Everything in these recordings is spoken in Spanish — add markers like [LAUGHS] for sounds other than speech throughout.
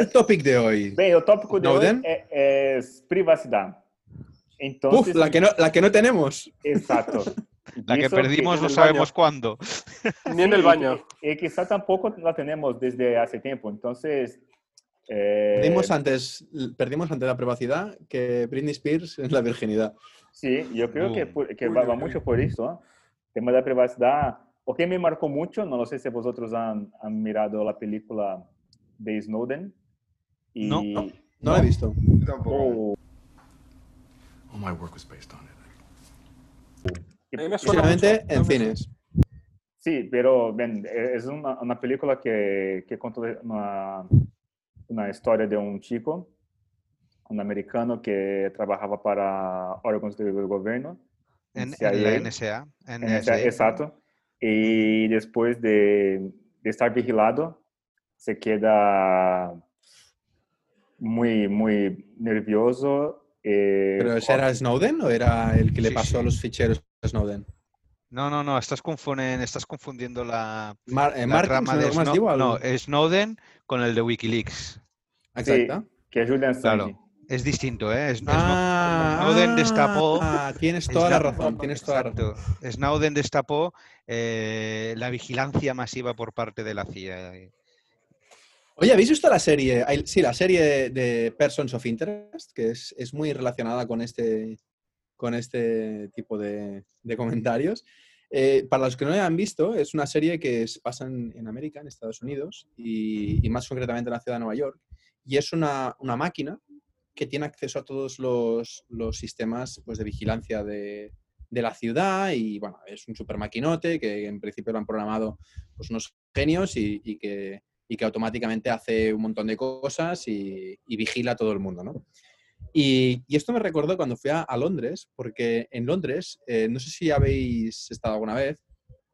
el topic de hoy? Bem, o tópico de Snowden? hoje é, é privacidade. Então, Uf, la que no, la que no tenemos. Exato. [LAUGHS] La que perdimos no el sabemos cuándo. [LAUGHS] Ni en el baño. Y, y quizá tampoco la tenemos desde hace tiempo. Entonces, eh, Perdimos antes, perdimos ante la privacidad que Britney Spears en la virginidad. sí, yo creo que, Boom. por- que Uy, va, uy, va uy. mucho por eso. ¿no? tema da privacidade. O que me marcou muito, não sei se vocês han, han mirado a película de Snowden. Y, No. No la he visto. Tampoco. Oh, All my work was based on it. A mí me suena Posiblemente mucho, en no cines. Sí, pero ven, es una, una película que, que cuenta una, una historia de un chico, un americano que trabajaba para órganos del gobierno. En, en la NSA. NSA. exacto. Y después de, de estar vigilado, se queda muy, muy nervioso. eh, ¿Pero ese era Snowden o era el que le Sí, pasó sí. los ficheros a Snowden? No, no, no, estás, confunden- estás confundiendo la, Mar eh, la de no, Snowden con el de Wikileaks. sí, Exacto. que es Julian Claro. Es distinto, ¿eh? Es- Ah, Snowden destapó. ah, tienes toda la razón, tienes toda la razón. Exacto. Snowden destapó eh, la vigilancia masiva por parte de la CIA. Oye, ¿habéis visto la serie? Sí, la serie de Persons of Interest, que es, es muy relacionada con este, con este tipo de, de comentarios. Eh, para los que no la han visto, es una serie que se pasa en, en América, en Estados Unidos, y, y más concretamente en la ciudad de Nueva York. Y es una, una máquina que tiene acceso a todos los, los sistemas pues, de vigilancia de, de la ciudad y bueno, es un super maquinote que en principio lo han programado pues, unos genios y, y que, y que automáticamente hace un montón de cosas y, y vigila a todo el mundo, ¿no? Y, y esto me recordó cuando fui a, a Londres, porque en Londres, eh, no sé si habéis estado alguna vez,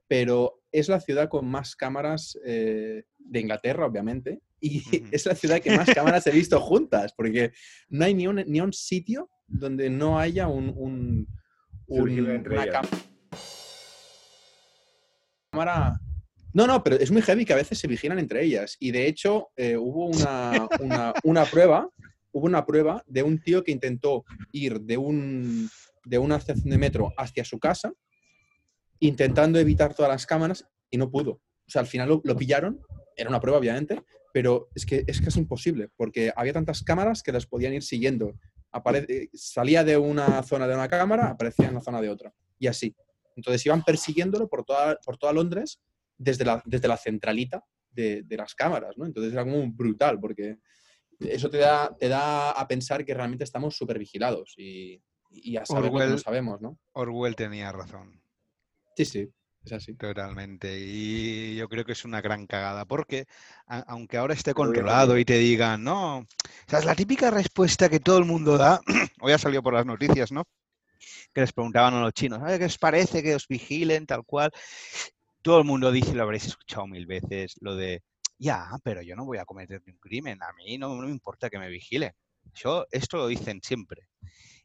pero es la ciudad con más cámaras eh, de Inglaterra, obviamente, y Ujú. es la ciudad que más cámaras he visto juntas, porque no hay ni un, ni un sitio donde no haya un, un, un- una ellas. cámara. No, no, pero es muy heavy que a veces se vigilan entre ellas. Y de hecho, eh, hubo una, una- prueba, hubo una prueba de un tío que intentó ir de, un, de una estación de metro hacia su casa, intentando evitar todas las cámaras y no pudo. O sea, al final lo, pillaron, era una prueba, obviamente, pero es que es casi imposible, porque había tantas cámaras que las podían ir siguiendo. Eh, salía de una zona de una cámara, aparecía en la zona de otra. Y así. Entonces iban persiguiéndolo por toda, por toda Londres desde la, desde la centralita de, de las cámaras, ¿no? Entonces era como brutal, porque eso te da, te da a pensar que realmente estamos súper vigilados y, y a saber lo que no Orwell- sabemos, ¿no? Orwell tenía razón, Sí, sí, es así. totalmente. Y yo creo que es una gran cagada, porque a- aunque ahora esté controlado y te digan, no, o sea, es la típica respuesta que todo el mundo da, [CLEARS THROAT] hoy ha salido por las noticias, ¿no? Que les preguntaban a los chinos, "Oye, ¿qué os parece que os vigilen tal cual? Todo el mundo dice, lo habréis escuchado mil veces, lo de, ya, pero yo no voy a cometer un crimen, a mí no, no me importa que me vigilen. Yo, esto lo dicen siempre.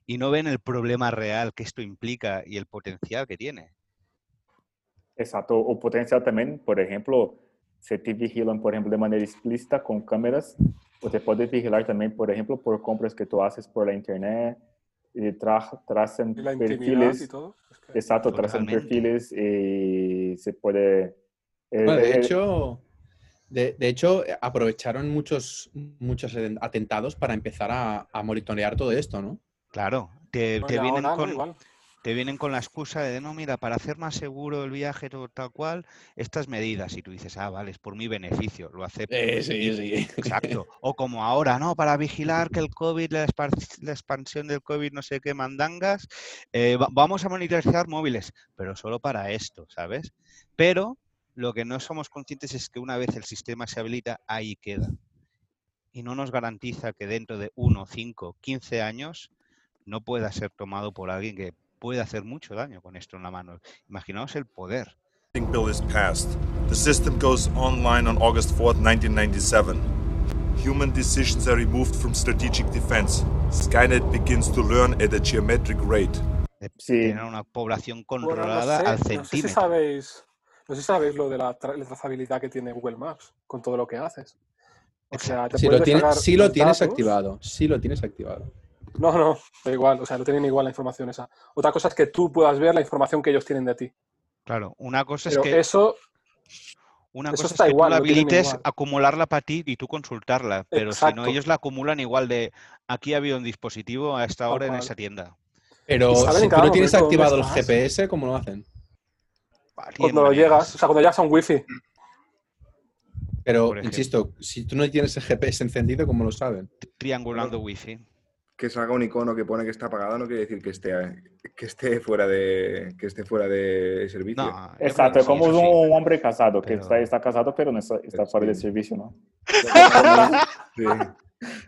Y no ven el problema real que esto implica y el potencial que tiene. Exacto. O potencial también, por ejemplo, se te vigilan, por ejemplo, de manera explícita con cámaras, o te puedes vigilar también, por ejemplo, por compras que tú haces por la internet, y tra trazan la perfiles. y todo. es que- Exacto, trazan Totalmente. perfiles y se puede... eh, Bueno, de eh, hecho, de, de hecho, eh, aprovecharon muchos, muchos aten- atentados para empezar a, a monitorear todo esto, ¿no? Claro, te, vienen con, Igual. Te vienen con la excusa de, no, mira, para hacer más seguro el viaje todo tal cual, estas medidas. Y tú dices, ah, vale, es por mi beneficio, lo acepto. Eh, sí, sí. Exacto. [LAUGHS] O como ahora, ¿no? Para vigilar que el COVID, la, expansión del COVID, no sé qué mandangas, eh, va- vamos a monitorizar móviles, pero solo para esto, ¿sabes? Pero lo que no somos conscientes es que una vez el sistema se habilita, ahí queda. Y no nos garantiza que dentro de 1, 5, 15 años no pueda ser tomado por alguien que puede hacer mucho daño con esto en la mano. Imaginaos el poder. bill is passed. The system goes online on August 4th, 1997. Human decisions are removed from strategic defense. Skynet begins to learn at a geometric rate. Sí. tener una población Bueno, controlada no sé, al no sé si centímetro. sabéis, no sé si sabéis lo de la, tra- la trazabilidad que tiene Google Maps con todo lo que haces. O sea, te Si puedes lo, tienes, sí lo tienes activado. Sí lo tienes activado. No, no, da igual. O sea, no tienen igual la información esa. Otra cosa es que tú puedas ver la información que ellos tienen de ti. Claro, una cosa Pero es que eso, Una Eso cosa está es que igual, tú la lo habilites, igual. acumularla para ti y tú consultarla, pero si no, ellos la acumulan igual de aquí ha habido un dispositivo a esta hora en esa tienda. Pero si tú no tienes activado el. GPS, ¿cómo lo hacen? Vale, cuando maneras. llegas, o sea, cuando llegas a un wifi, Pero, insisto, si tú no tienes el GPS encendido, ¿cómo lo saben? Triangulando wifi. Que salga un icono que pone que está apagado no quiere decir que esté, que esté fuera de que esté fuera de servicio. No, Exacto, es sí, como sí. un hombre casado, que Pero- está, está casado pero no está, está fuera de Sí. servicio, ¿no? Sí.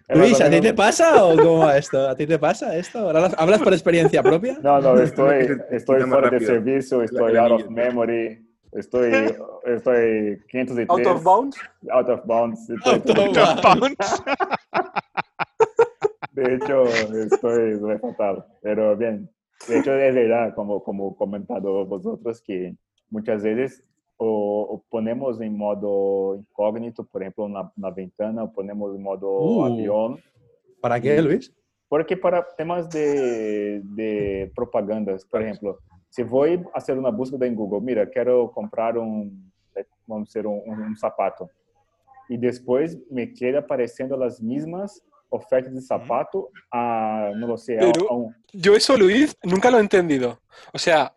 Luis, ¿a ti te pasa o cómo va esto? ¿A ti te pasa esto? ¿Hablas, por experiencia propia? No, no, [LAUGHS] estoy, estoy fuera de servicio, estoy out of memory, estoy, estoy 503, out of bounds, out of bounds. estoy- [LAUGHS] Bounce. De hecho, estoy re fatal, pero bien. De hecho, es verdad, como, como comentado vosotros, que muchas veces o, o ponemos en modo incógnito, por ejemplo, na, na ventana, o ponemos en modo Uh. avión, ¿Para qué, Luis? porque para temas de, de propagandas, por ejemplo, si voy a hacer una búsqueda en Google, mira, quiero comprar un, vamos a decir, un- un zapato, y después me queda apareciendo las mismas ofertas de zapato a, no lo sé, Pero- a un- yo eso, Luis, nunca lo he entendido. O sea,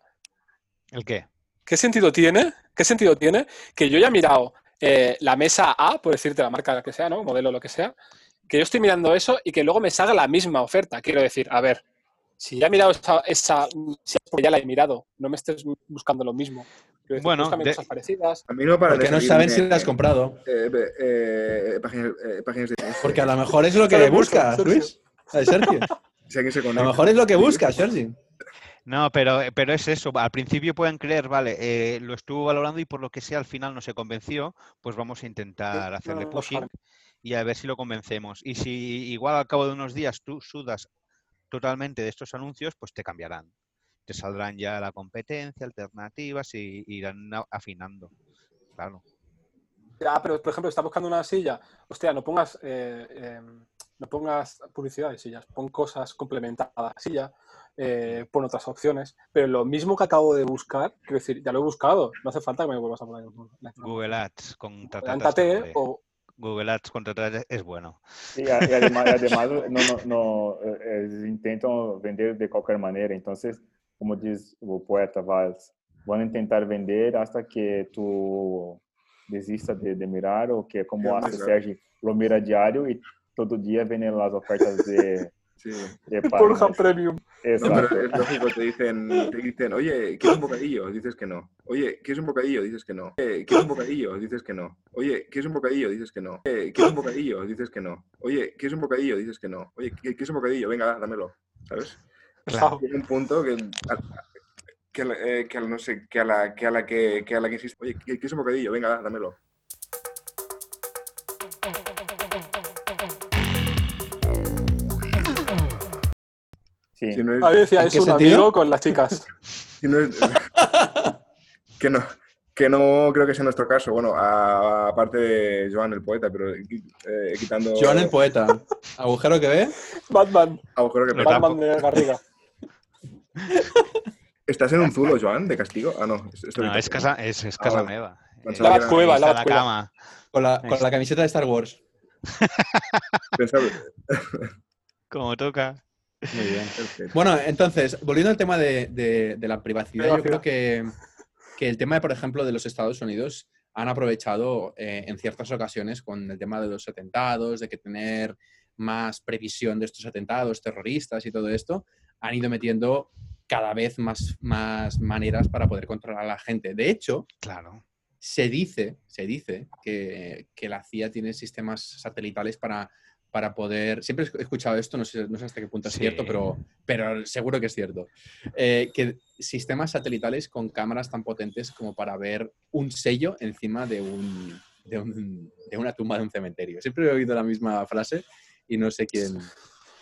¿El qué? ¿qué sentido tiene? ¿Qué sentido tiene que yo ya he mirado eh, la mesa A, por decirte la marca que sea, ¿no? Modelo, lo que sea, que yo estoy mirando eso y que luego me salga la misma oferta. Quiero decir, a ver, si ya he mirado esa, esa si es porque ya la he mirado, no me estés buscando lo mismo. Decir, Bueno, de- cosas parecidas. A mí no para Porque no saben si la has comprado. eh, eh, páginas, eh, páginas de Porque a lo mejor es lo que buscas, Sergio. Luis. Sergio. A conecta. lo mejor es lo que buscas, Sergi. No, pero, pero es eso. Al principio pueden creer, vale, eh, lo estuvo valorando y por lo que sea al final no se convenció, pues vamos a intentar hacerle no, pushing y a ver si lo convencemos. Y si igual al cabo de unos días tú sudas totalmente de estos anuncios, pues te cambiarán. Te saldrán ya la competencia, alternativas y irán afinando. Claro. Ya, pero por ejemplo, estás buscando una silla, hostia, no pongas, eh, eh, no pongas publicidad de sillas, pon cosas complementadas a la silla, eh, pon otras opciones, pero lo mismo que acabo de buscar, quiero decir, ya lo he buscado, no hace falta que me vuelvas a poner. Google Ads contratar. Levántate o Google Ads contratar es bueno. Y, a- y además, además [LAUGHS] no, no, no, eh, eh, intentan vender de cualquier manera. Entonces, como dice el poeta Valls, van a intentar vender hasta que tú desistas de, de mirar o que, como Sí, hace. Sergio, lo mira diario y todo día vienen las ofertas de, [LAUGHS] Sí. de páginas. Premium. No, Exacto. pero es lógico, te dicen, te dicen, oye, ¿quieres un bocadillo? Dices que no. Oye, ¿quieres un bocadillo? Dices que no. Oye, ¿quieres un bocadillo? Dices que no. Oye, ¿quieres un bocadillo? Dices que no. Oye, ¿quieres un bocadillo? Dices que no. Oye, ¿quieres un bocadillo? Dices que no. Oye, ¿quieres un bocadillo? Venga, dámelo. ¿Sabes? Claro. Llega un punto que, que, eh, que no sé, que a la que a la que, que a la que insiste, oye, ¿quieres un bocadillo? Venga, dámelo. Sí. Si no es, A decía, ¿En es un sentido? amigo con las chicas. [LAUGHS] si no es- [LAUGHS] que no que no creo que sea nuestro caso. Bueno, a- aparte de Joan el poeta, pero eh, quitando Joan el poeta. [LAUGHS] ¿Agujero que ve? Batman, agujero que tapo. Batman de Garriga. [LAUGHS] ¿Estás en un zulo, Joan, de castigo? Ah, no. es- No, casa, es, es Ah, casa vale. nueva. La Cueva, la a la Cueva. cama. Con la, con la camiseta de Star Wars. [LAUGHS] [LAUGHS] pensaba- Como toca. Muy bien. perfecto. Bueno, entonces, volviendo al tema de, de- de la privacidad, yo creo que, que el tema, por ejemplo, de los Estados Unidos han aprovechado eh, en ciertas ocasiones con el tema de los atentados, de que tener más previsión de estos atentados terroristas y todo esto, han ido metiendo cada vez más, más maneras para poder controlar a la gente. De hecho, Claro. se dice, se dice que, que la CIA tiene sistemas satelitales para, para poder. Siempre he escuchado esto, no sé, no sé hasta qué punto es Sí. cierto, pero, pero seguro que es cierto. Eh, que sistemas satelitales con cámaras tan potentes como para ver un sello encima de, un, de, un- de una tumba de un cementerio. Siempre he oído la misma frase y no sé quién.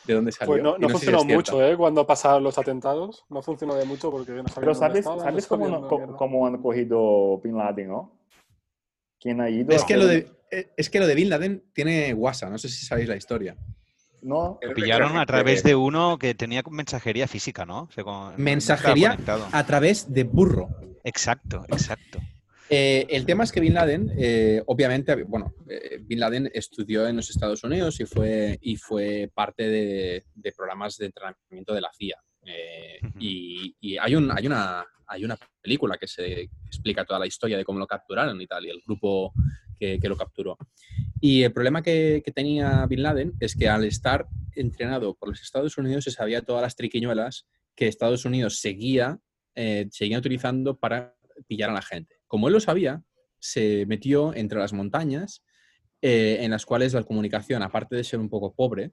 ¿De dónde salió? Pues no, si funcionó mucho, ¿eh? Cuando pasaron los atentados. No funcionó de mucho porque no Pero dónde sabes, cómo, no- cómo han cogido Bin Laden, ¿no? ¿Quién ha ido? Es que, lo de, eh, es que lo de Bin Laden tiene WhatsApp, no sé si sabéis la historia. No, Lo pillaron a través de uno que tenía mensajería física, ¿no? O sea, con- no estaba Mensajería a través de burro. Exacto, exacto. Eh, el tema es que Bin Laden, eh, obviamente, bueno, eh, Bin Laden estudió en los Estados Unidos y fue, y fue parte de, de programas de entrenamiento de la CIA. Y y hay, un, hay, una, hay una película que se explica toda la historia de cómo lo capturaron y tal, y el grupo que, que lo capturó. Y el problema que, que tenía Bin Laden es que al estar entrenado por los Estados Unidos se sabía todas las triquiñuelas que Estados Unidos seguía, seguía utilizando para pillar a la gente. Como él lo sabía, se metió entre las montañas eh, en las cuales la comunicación, aparte de ser un poco pobre,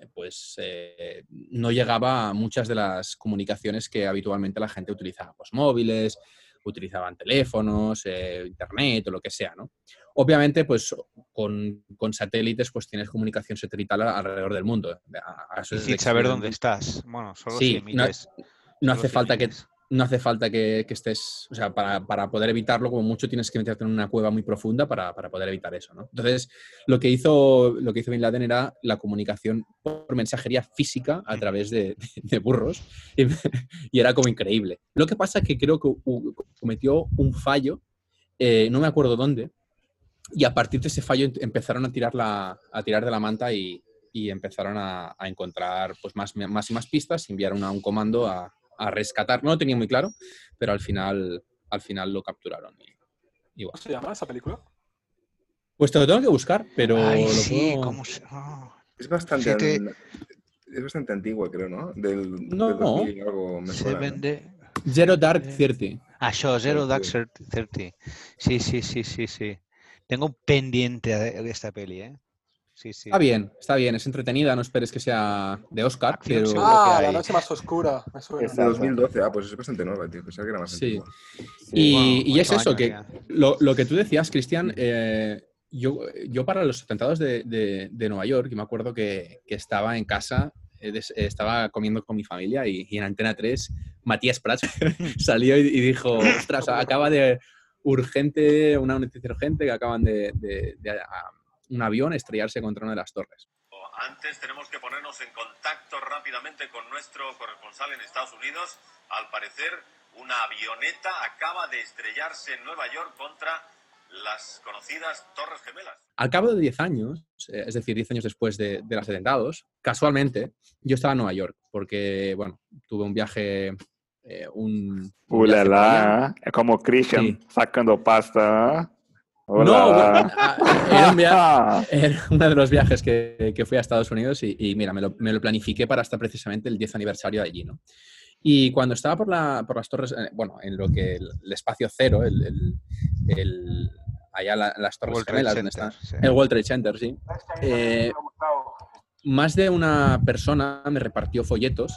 eh, pues eh, no llegaba a muchas de las comunicaciones que habitualmente la gente utilizaba, pues móviles, utilizaban teléfonos, eh, internet o lo que sea, ¿no? Obviamente, pues con, con satélites, pues tienes comunicación satelital alrededor del mundo. A- a Y sin saber dónde estás. Bueno, solo Sí, si no- emites. no solo hace si falta que. No hace falta que, estés, o sea, para, para poder evitarlo, como mucho tienes que meterte en una cueva muy profunda para, para poder evitar eso, ¿no? Entonces, lo que hizo, lo que hizo Bin Laden era la comunicación por mensajería física a través de, burros y, era como increíble. Lo que pasa es que creo que cometió un fallo, eh, no me acuerdo dónde, y a partir de ese fallo em- empezaron a tirar, la, a tirar de la manta y, y empezaron a, a encontrar pues, más, más y más pistas y enviaron a un comando a, a rescatar. No lo tenía muy claro, pero al final, al final lo capturaron. Y, y bueno. ¿Cómo se llama esa película? Pues te lo tengo que buscar, pero Ay, lo sí, puedo- ¿cómo se- oh. Es bastante, Sí, te- an- es bastante antigua, creo, ¿no? Del, No. del 2000 y algo me Se ¿no? vende... Zero Dark Eh, 30. Això, Zero Dark. 30. Sí, sí, sí, sí, sí. Tengo un pendiente de de esta peli, ¿eh? Sí, sí. Está bien, está bien, es entretenida, no esperes que sea de Oscar, Acción pero Ah, hay. La Noche Más Oscura. Es de 2012, ah, pues es bastante nueva, tío. Pensaba que era más Sí. antigua. Y, y es eso, años que lo, lo que tú decías, Cristian, eh, yo, yo para los atentados de, de- de Nueva York, yo me acuerdo que, que estaba en casa, eh, eh, estaba comiendo con mi familia y, y en Antena 3, Matías Prats [LAUGHS] salió y, y dijo, ostras, acaba de urgente, una noticia urgente que acaban de, de- de- a- un avión estrellarse contra una de las torres. Antes tenemos que ponernos en contacto rápidamente con nuestro corresponsal en Estados Unidos. Al parecer, una avioneta acaba de estrellarse en Nueva York contra las conocidas Torres Gemelas. Al cabo de 10 años, eh, es decir, 10 años después de, de los atentados, casualmente, yo estaba en Nueva York porque, bueno, tuve un viaje, eh, un... un viaje allá. Ulala, como Christian Sí. sacando pasta. No, ah, era, un via- [LAUGHS] era uno de los viajes que, que fui a Estados Unidos y, y mira, me lo, me lo planifiqué para hasta precisamente el 10 aniversario de allí, ¿no? Y cuando estaba por, la, por las torres, eh, bueno, en lo que el, el espacio cero, el, el- el- allá la- las torres World Trade gemelas, donde está, Center, sí. el World Trade Center, sí. Eh, más de una persona me repartió folletos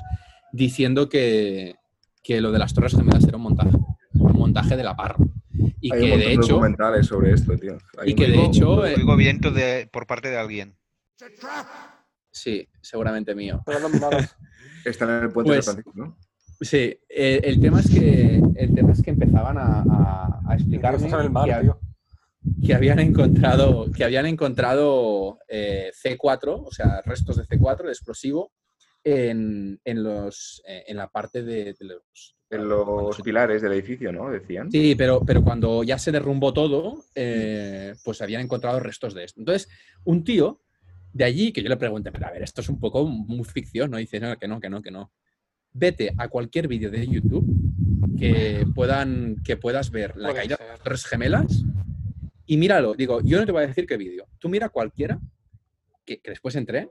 diciendo que, que lo de las torres gemelas era un montaje, montaje de la parra. Y Hay que de de hecho, documentales sobre esto, tío. Hay y que de hecho, eh, Oigo viento de, por parte de alguien. sí, seguramente mío. Pero nominados. [LAUGHS] Está en el puente de Pues- San Francisco, ¿no? Sí, eh, el, tema es que, el tema es que empezaban a, a- a explicarme Estás en el mar, que, ha- tío. que habían encontrado, que habían encontrado eh, C4, o sea, restos de C4, de explosivo, en, en los, eh, en la parte de, de los... En los se- pilares del edificio, ¿no? Decían. Sí, pero, pero cuando ya se derrumbó todo, eh, pues habían encontrado restos de esto. Entonces, un tío de allí, que yo le pregunté, pero a ver, esto es un poco muy ficción, ¿no? Dice, no, que no, que no, que no. Vete a cualquier vídeo de YouTube que, puedan, que puedas ver la Puede caída ser. de las Torres gemelas y míralo. Digo, yo no te voy a decir qué vídeo. Tú mira cualquiera, que, que después entré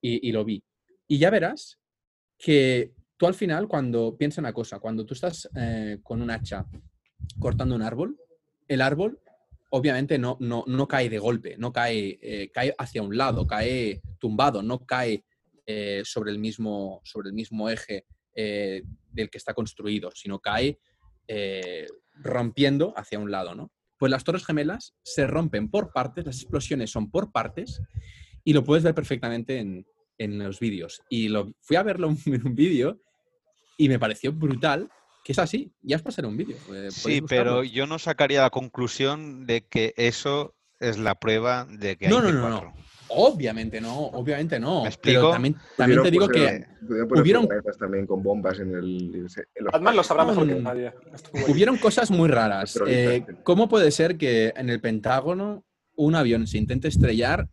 y, y lo vi. Y ya verás que tú al final, cuando piensa una cosa, cuando tú estás eh, con un hacha cortando un árbol, el árbol obviamente no, no, no cae de golpe, no cae, eh, cae hacia un lado, cae tumbado, no cae eh, sobre, el mismo, sobre el mismo eje del que está construido, sino cae rompiendo hacia un lado, ¿no? Pues las torres gemelas se rompen por partes, las explosiones son por partes y lo puedes ver perfectamente en, en los vídeos. Y lo, fui a verlo [LAUGHS] en un vídeo y me pareció brutal que es así. Ya os pasaré un vídeo. eh, Sí, pero yo no sacaría la conclusión de que eso es la prueba de que hay No, no, no, C4. no. Obviamente no, obviamente no. ¿Me Pero explico? también, también te digo que hubieron- furgonetas también con bombas en el. en los- Batman lo sabrá mejor que Mm. nadie. Hubieron cosas muy raras. Eh. ¿Cómo puede ser que en el Pentágono un avión se intente estrellar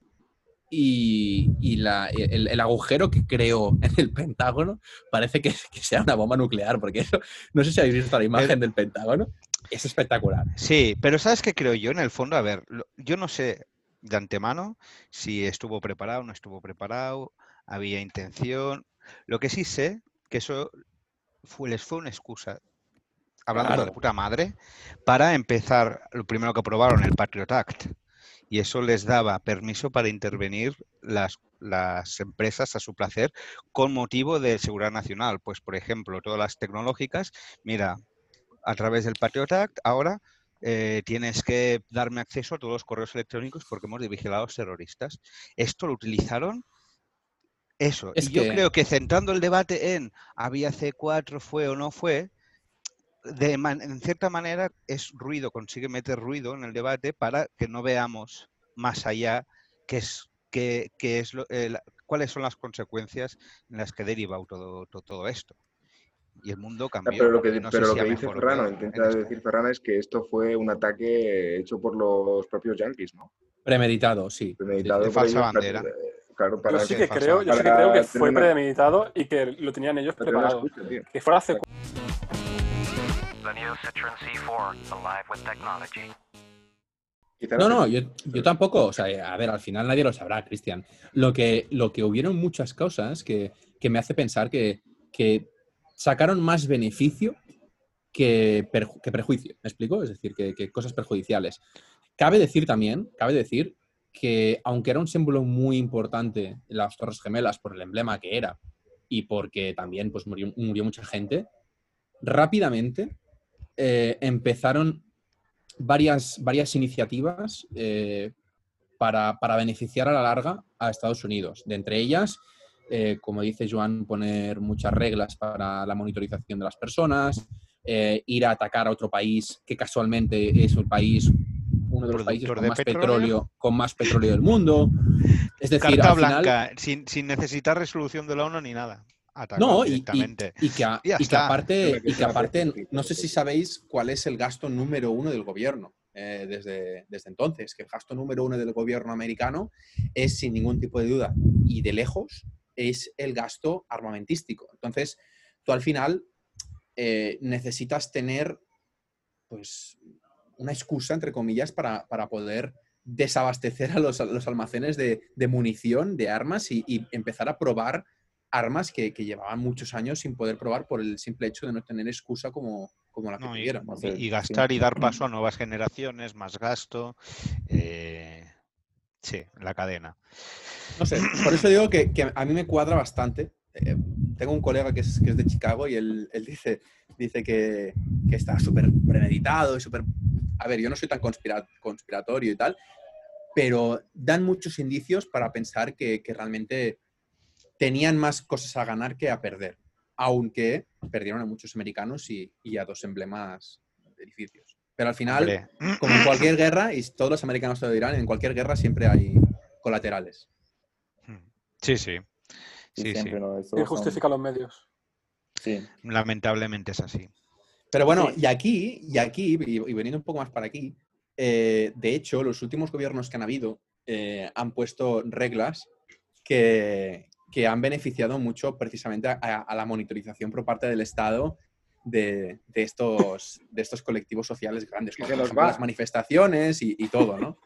y, y la- el, el agujero que creó en el Pentágono parece que, que sea una bomba nuclear? Porque eso, no sé si habéis visto la imagen del Pentágono. Es espectacular. Sí, pero ¿sabes qué creo yo? En el fondo, a ver, yo no sé de antemano si estuvo preparado no estuvo preparado, había intención. Lo que sí sé, que eso fue, les fue una excusa, hablando de puta madre, para empezar, lo primero que aprobaron, el Patriot Act. Y eso les daba permiso para intervenir las, las empresas a su placer con motivo de seguridad nacional. Pues, por ejemplo, todas las tecnológicas, mira, a través del Patriot Act, ahora eh, tienes que darme acceso a todos los correos electrónicos porque hemos los terroristas. Esto lo utilizaron. Eso. Es y yo que- creo que centrando el debate en había C4, fue o no fue, de man- en cierta manera es ruido, consigue meter ruido en el debate para que no veamos más allá qué es, qué, qué es lo- eh, la- cuáles son las consecuencias en las que deriva todo, to- todo esto. Y el mundo cambió. pero lo que, y no sé pero lo si a que dice Ferrano, intenta en esto. decir Ferrano es que esto fue un ataque hecho por los propios yankees, ¿no? Premeditado, sí. Premeditado de falsa ellos, bandera. eh, Claro, para Yo sí que creo, yo sí que para creo que fue premeditado y que lo tenían ellos para preparado. Que fuera hace The new Citroen C4, alive with technology. Quizá No, no, yo, yo tampoco. O sea, a ver, al final nadie lo sabrá, Cristian. Lo que, lo que hubieron muchas cosas que, que me hace pensar que, que sacaron más beneficio que, perju- que perjuicio. ¿Me explico? Es decir, que, que cosas perjudiciales. Cabe decir también, cabe decir que aunque era un símbolo muy importante las Torres Gemelas por el emblema que era y porque también pues, murió, murió mucha gente, rápidamente eh, empezaron varias, varias iniciativas eh, para, para beneficiar a la larga a Estados Unidos. De entre ellas, eh, como dice Joan, poner muchas reglas para la monitorización de las personas, eh, ir a atacar a otro país que casualmente es un país, uno de los países ¿Productor con más petróleo? petróleo, con más petróleo del mundo. Es decir, Carta al final- blanca, sin, sin necesitar resolución de la ONU ni nada. No, y, y- directamente. y que, a- y que aparte, que no sé si sabéis cuál es el gasto número uno del gobierno eh, desde, desde entonces, que el gasto número uno del gobierno americano es sin ningún tipo de duda y de lejos es el gasto armamentístico. Entonces, tú al final eh, necesitas tener pues una excusa, entre comillas, para, para poder desabastecer a los, a los almacenes de, de munición, de armas y, y empezar a probar armas que, que llevaban muchos años sin poder probar por el simple hecho de no tener excusa como, como la que No, y, tuvieron. y- gastar y dar paso a nuevas generaciones, más gasto. eh, sí, la cadena. No sé, por eso digo que, que a mí me cuadra bastante. Eh, tengo un colega que es, que es de Chicago y él, él dice, dice que, que está súper premeditado y súper... A ver, yo no soy tan conspira- conspiratorio y tal, pero dan muchos indicios para pensar que, que realmente tenían más cosas a ganar que a perder, aunque perdieron a muchos americanos y, y a dos emblemas de edificios. Pero al final, Hombre, como en cualquier guerra, y todos los americanos te lo dirán, en cualquier guerra siempre hay colaterales. Sí, sí. Y Sí, sí. son- justifica los medios. Sí. Lamentablemente es así. Pero bueno, Sí. y aquí, y aquí, y, y veniendo un poco más para aquí, eh, de hecho, los últimos gobiernos que han habido eh, han puesto reglas que, que han beneficiado mucho precisamente a, a la monitorización por parte del Estado de, de estos, de estos colectivos sociales grandes, Que como las manifestaciones y, y todo, ¿no?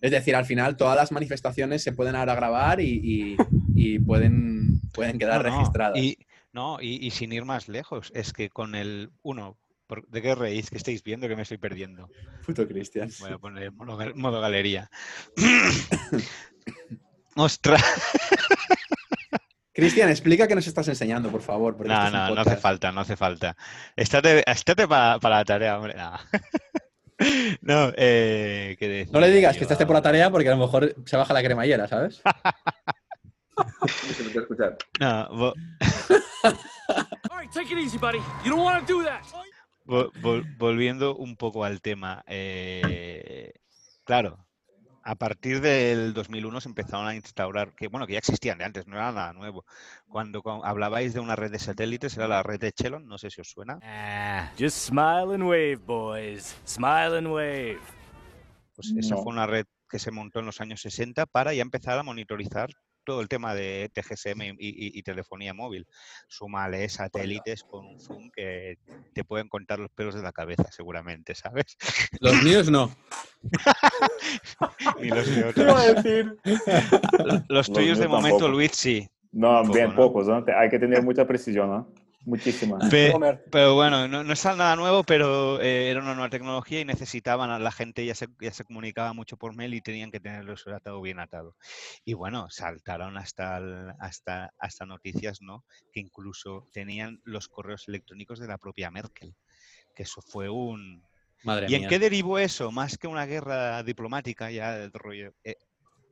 Es decir, al final todas las manifestaciones se pueden ahora grabar y, y- y pueden, pueden quedar No, no, registradas. Y, no, y, y sin ir más lejos, es que con el uno, por- ¿de qué reís? ¿Qué estáis viendo que me estoy perdiendo? Puto Cristian. Voy a poner modo, modo galería. [COUGHS] Ostras, Cristian, explica qué nos estás enseñando, por favor. porque no, no, no hace falta, no hace falta. Estate, estate para la tarea, hombre. No, [LAUGHS] No, eh, ¿qué No le digas yo que estás por la tarea porque a lo mejor se baja la cremallera, ¿sabes? [LAUGHS] No, [LAUGHS] volviendo un poco al tema. eh, claro, a partir del 2001 se empezaron a instaurar, que bueno, que ya existían de antes, no era nada nuevo. Cuando, cu- hablabais de una red de satélites, era la red de Chelon, no sé si os suena. Ah, just smile and wave, boys. Smile and wave. Pues esa No. fue una red que se montó en los años 60 para ya empezar a monitorizar todo el tema de TGSM y, y- y telefonía móvil. Súmale satélites con un zoom que te pueden contar los pelos de la cabeza, seguramente, ¿sabes? Los míos no. [LAUGHS] Ni los de ¿Qué iba a otros. decir? Los Los tuyos de momento, tampoco. Luis, sí. No, bien pocos, ¿no? Hay que tener mucha precisión, ¿no? Muchísima. Pe- Homer. pero bueno, no, no es nada nuevo, pero eh, era una nueva tecnología y necesitaban, a la gente ya se, ya se comunicaba mucho por mail y tenían que tenerlo atado bien atado. Y bueno, saltaron hasta, el- hasta, hasta noticias, ¿no? Que incluso tenían los correos electrónicos de la propia Merkel, que eso fue un... Madre ¿Y en qué derivó eso? Más que una guerra diplomática, ya del rollo... eh,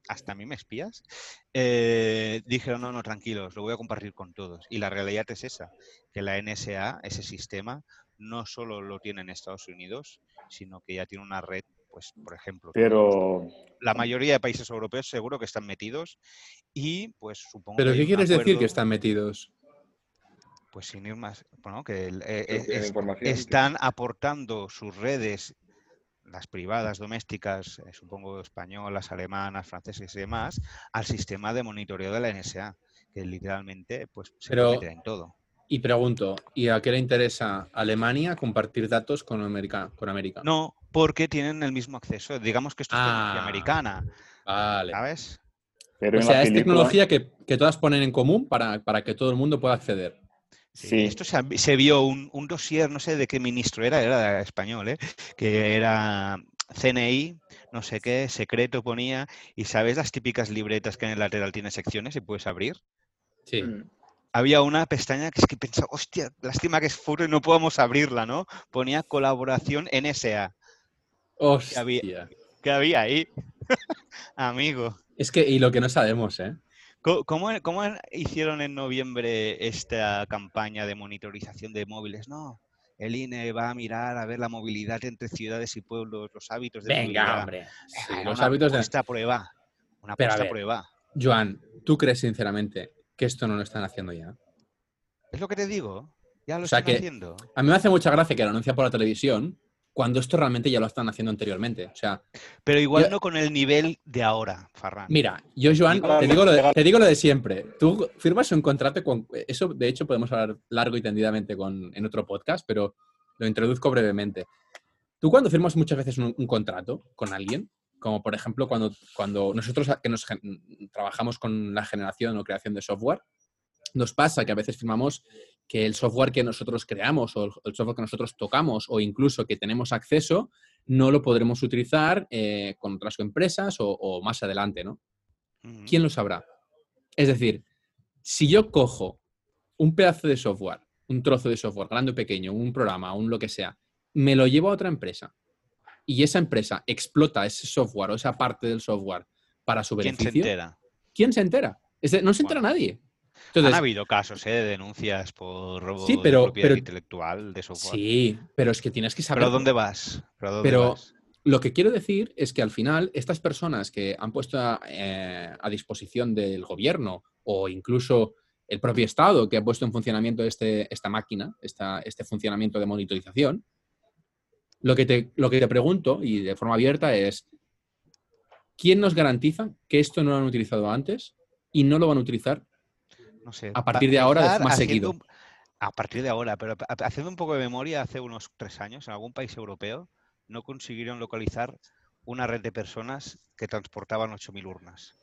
hasta a mí me espías, eh, dijeron, no, no, tranquilos, lo voy a compartir con todos. Y la realidad es esa, que la NSA, ese sistema, no solo lo tiene en Estados Unidos, sino que ya tiene una red, pues, por ejemplo, Pero la mayoría de países europeos seguro que están metidos y, pues, supongo ¿Pero que qué quieres decir que están metidos? Pues sin ir más, bueno, que el- eh, es- están aportando sus redes, las privadas, domésticas, eh, supongo españolas, alemanas, francesas y demás, al sistema de monitoreo de la NSA, que literalmente pues, se Pero- meter en todo. Y pregunto, ¿y a qué le interesa a Alemania compartir datos con América? Con América? No, porque tienen el mismo acceso. Digamos que esto es tecnología Ah, americana, Vale. ¿sabes? Pero O sea, es película, tecnología que, que todas ponen en común para, para que todo el mundo pueda acceder. Sí. Esto se, se vio un, un dossier, no sé de qué ministro era, era español, ¿eh? que era CNI, no sé qué, secreto ponía, y ¿sabes las típicas libretas que en el lateral tiene secciones y puedes abrir? Sí. Mm. Había una pestaña que es que pensaba, hostia, lástima que es furo y no podamos abrirla, ¿no? Ponía colaboración NSA. Hostia. había- ¿Qué había ahí? [LAUGHS] Amigo. Es que, y lo que no sabemos, ¿eh? ¿Cómo, cómo hicieron en noviembre esta campaña de monitorización de móviles? No, el INE va a mirar a ver la movilidad entre ciudades y pueblos, los hábitos de Venga, movilidad. hombre. Sí, Era los una hábitos de... prueba. Una Pero a ver. prueba. Joan, ¿tú crees sinceramente que esto no lo están haciendo ya? Es lo que te digo. Ya lo O sea están que- haciendo. A mí me hace mucha gracia que lo anuncia por la televisión cuando esto realmente ya lo están haciendo anteriormente. O sea, Pero igual yo- no con el nivel de ahora, Farran. mira, yo, Joan, te digo, lo de, legal. te digo lo de siempre. Tú firmas un contrato con... Eso, de hecho, podemos hablar largo y tendidamente con, en otro podcast, pero lo introduzco brevemente. Tú cuando firmas muchas veces un, un contrato con alguien, como por ejemplo cuando, cuando nosotros que nos trabajamos con la generación o creación de software, nos pasa que a veces firmamos que el software que nosotros creamos o el- software que nosotros tocamos o incluso que tenemos acceso no lo podremos utilizar eh, con otras empresas o, o más adelante, ¿no? ¿Quién lo sabrá? Es decir, si yo cojo un pedazo de software, un trozo de software, grande o pequeño, un programa, un lo que sea, me lo llevo a otra empresa y esa empresa explota ese software o esa parte del software para su ¿Quién se beneficio, entera? ¿quién se entera? Es de- no se entera nadie. Han Entonces, habido casos ¿eh? de denuncias por robo Sí, de propiedad pero- intelectual de software. sí, pero es que tienes que saber. ¿Pero dónde vas? ¿Pero, a dónde Pero vas? lo que quiero decir es que al final estas personas que han puesto a, eh, a disposición del gobierno o incluso el propio Estado que ha puesto en funcionamiento este, esta máquina, esta, este funcionamiento de monitorización, lo que, te, lo que te pregunto y de forma abierta es, ¿quién nos garantiza que esto no lo han utilizado antes y no lo van a utilizar No sé, a pa- partir de ahora más seguido? un- A partir de ahora, pero haciendo un poco de memoria, hace unos tres años, en algún país europeo, no consiguieron localizar una red de personas que transportaban 8.000 urnas.